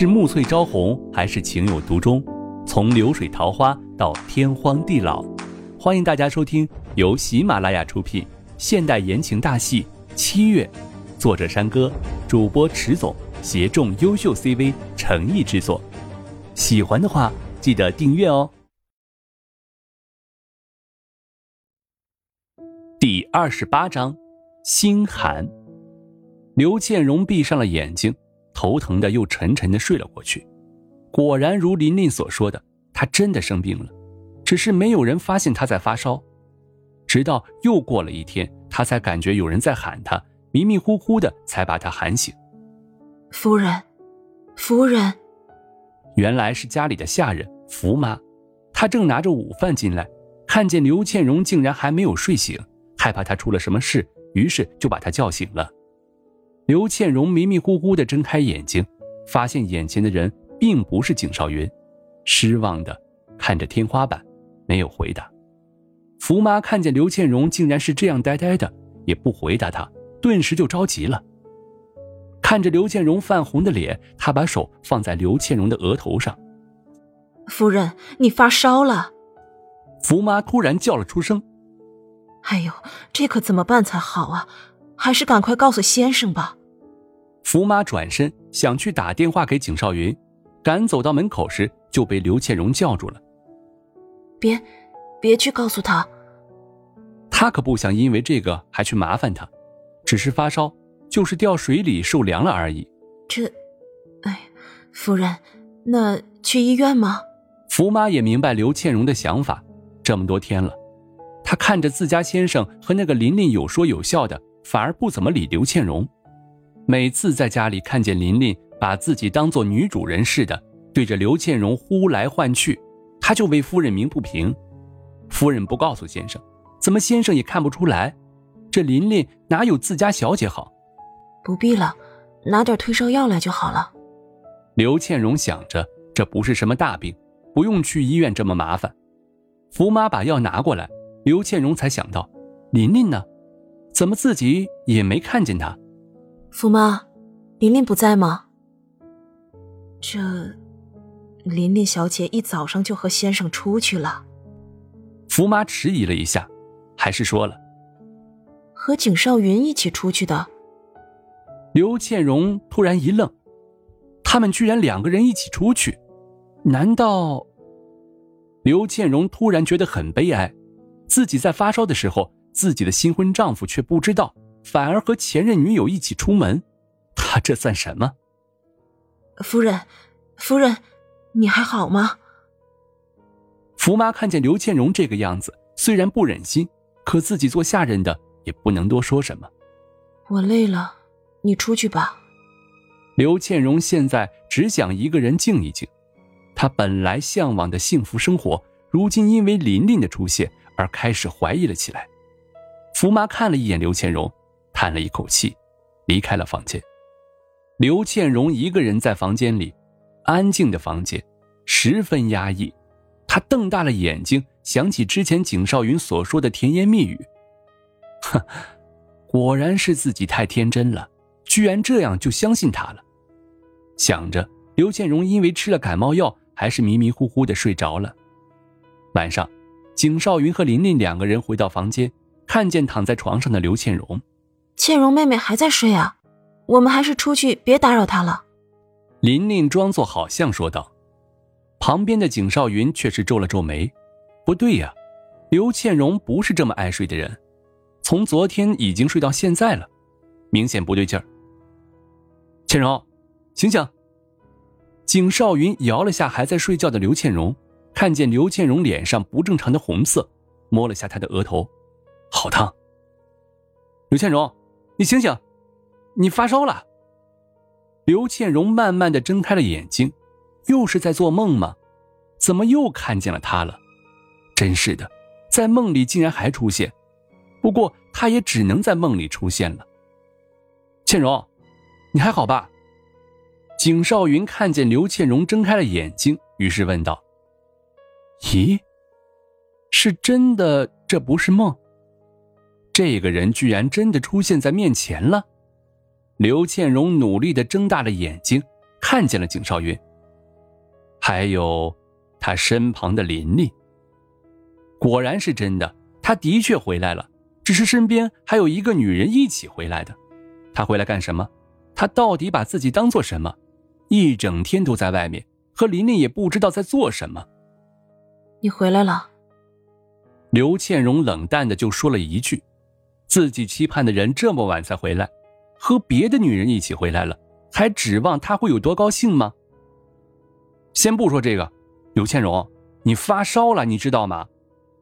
是暮翠朝红，还是情有独钟？从流水桃花到天荒地老，欢迎大家收听由喜马拉雅出品现代言情大戏《七月》，作者山歌，主播迟总，协众优秀 CV 诚意制作。喜欢的话，记得订阅哦。第二十八章，心寒。刘倩荣闭上了眼睛。头疼的又沉沉的睡了过去，果然如琳琳所说的，他真的生病了，只是没有人发现他在发烧。直到又过了一天，他才感觉有人在喊他，迷迷糊糊的才把他喊醒。夫人，夫人，原来是家里的下人福妈，她正拿着午饭进来，看见刘倩荣竟然还没有睡醒，害怕她出了什么事，于是就把她叫醒了。刘倩荣迷迷糊糊的睁开眼睛，发现眼前的人并不是景少云，失望的看着天花板，没有回答。福妈看见刘倩荣竟然是这样呆呆的，也不回答她，顿时就着急了。看着刘倩荣泛红的脸，她把手放在刘倩荣的额头上：“夫人，你发烧了。”福妈突然叫了出声：“哎呦，这可怎么办才好啊？还是赶快告诉先生吧。”福妈转身想去打电话给景少云，赶走到门口时就被刘倩荣叫住了。别，别去告诉他。他可不想因为这个还去麻烦他，只是发烧，就是掉水里受凉了而已。这，哎，夫人，那去医院吗？福妈也明白刘倩荣的想法，这么多天了，她看着自家先生和那个琳琳有说有笑的，反而不怎么理刘倩荣。每次在家里看见琳琳把自己当做女主人似的，对着刘倩荣呼来唤去，他就为夫人鸣不平。夫人不告诉先生，怎么先生也看不出来？这琳琳哪有自家小姐好？不必了，拿点退烧药来就好了。刘倩荣想着，这不是什么大病，不用去医院这么麻烦。福妈把药拿过来，刘倩荣才想到，琳琳呢？怎么自己也没看见她？福妈，琳琳不在吗？这，琳琳小姐一早上就和先生出去了。福妈迟疑了一下，还是说了：“和景少云一起出去的。”刘倩荣突然一愣，他们居然两个人一起出去？难道？刘倩荣突然觉得很悲哀，自己在发烧的时候，自己的新婚丈夫却不知道。反而和前任女友一起出门，他这算什么？夫人，夫人，你还好吗？福妈看见刘倩荣这个样子，虽然不忍心，可自己做下人的也不能多说什么。我累了，你出去吧。刘倩荣现在只想一个人静一静，她本来向往的幸福生活，如今因为琳琳的出现而开始怀疑了起来。福妈看了一眼刘倩荣。叹了一口气，离开了房间。刘倩荣一个人在房间里，安静的房间，十分压抑。她瞪大了眼睛，想起之前景少云所说的甜言蜜语，哼，果然是自己太天真了，居然这样就相信他了。想着，刘倩荣因为吃了感冒药，还是迷迷糊糊的睡着了。晚上，景少云和琳琳两个人回到房间，看见躺在床上的刘倩荣。倩蓉妹妹还在睡啊，我们还是出去，别打扰她了。琳琳装作好像说道。旁边的景少云却是皱了皱眉，不对呀，刘倩蓉不是这么爱睡的人，从昨天已经睡到现在了，明显不对劲儿。倩蓉，醒醒！景少云摇了下还在睡觉的刘倩蓉，看见刘倩蓉脸上不正常的红色，摸了下她的额头，好烫。刘倩蓉。你醒醒，你发烧了。刘倩荣慢慢的睁开了眼睛，又是在做梦吗？怎么又看见了他了？真是的，在梦里竟然还出现。不过他也只能在梦里出现了。倩荣，你还好吧？景少云看见刘倩荣睁开了眼睛，于是问道：“咦，是真的？这不是梦？”这个人居然真的出现在面前了，刘倩蓉努力的睁大了眼睛，看见了景少云，还有他身旁的琳琳。果然是真的，他的确回来了，只是身边还有一个女人一起回来的。他回来干什么？他到底把自己当做什么？一整天都在外面，和琳琳也不知道在做什么。你回来了。刘倩荣冷淡的就说了一句：“自己期盼的人这么晚才回来，和别的女人一起回来了，还指望他会有多高兴吗？”先不说这个，刘倩荣，你发烧了，你知道吗？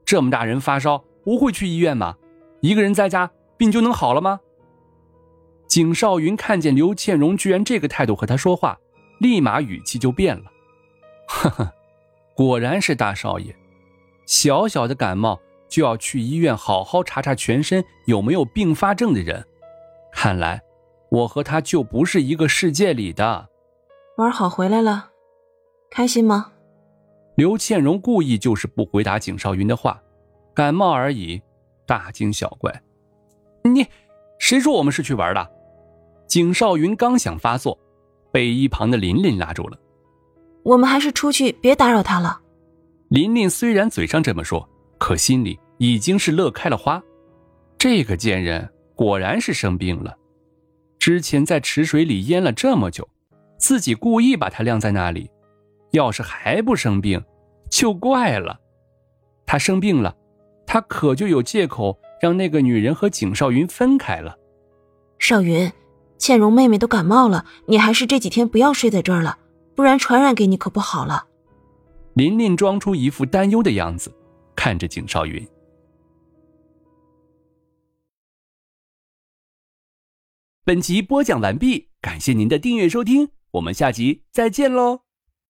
这么大人发烧不会去医院吗？一个人在家病就能好了吗？景少云看见刘倩荣居然这个态度和他说话，立马语气就变了。呵呵，果然是大少爷。小小的感冒就要去医院好好查查全身有没有并发症的人，看来我和他就不是一个世界里的。玩好回来了，开心吗？刘倩荣故意就是不回答景少云的话，感冒而已，大惊小怪。你，谁说我们是去玩的？景少云刚想发作，被一旁的琳琳拉住了。我们还是出去，别打扰他了。琳琳虽然嘴上这么说，可心里已经是乐开了花。这个贱人果然是生病了。之前在池水里淹了这么久，自己故意把他晾在那里。要是还不生病，就怪了。他生病了，他可就有借口让那个女人和景少云分开了。少云，倩蓉妹妹都感冒了，你还是这几天不要睡在这儿了，不然传染给你可不好了。琳琳装出一副担忧的样子，看着景少云。本集播讲完毕，感谢您的订阅收听，我们下集再见喽。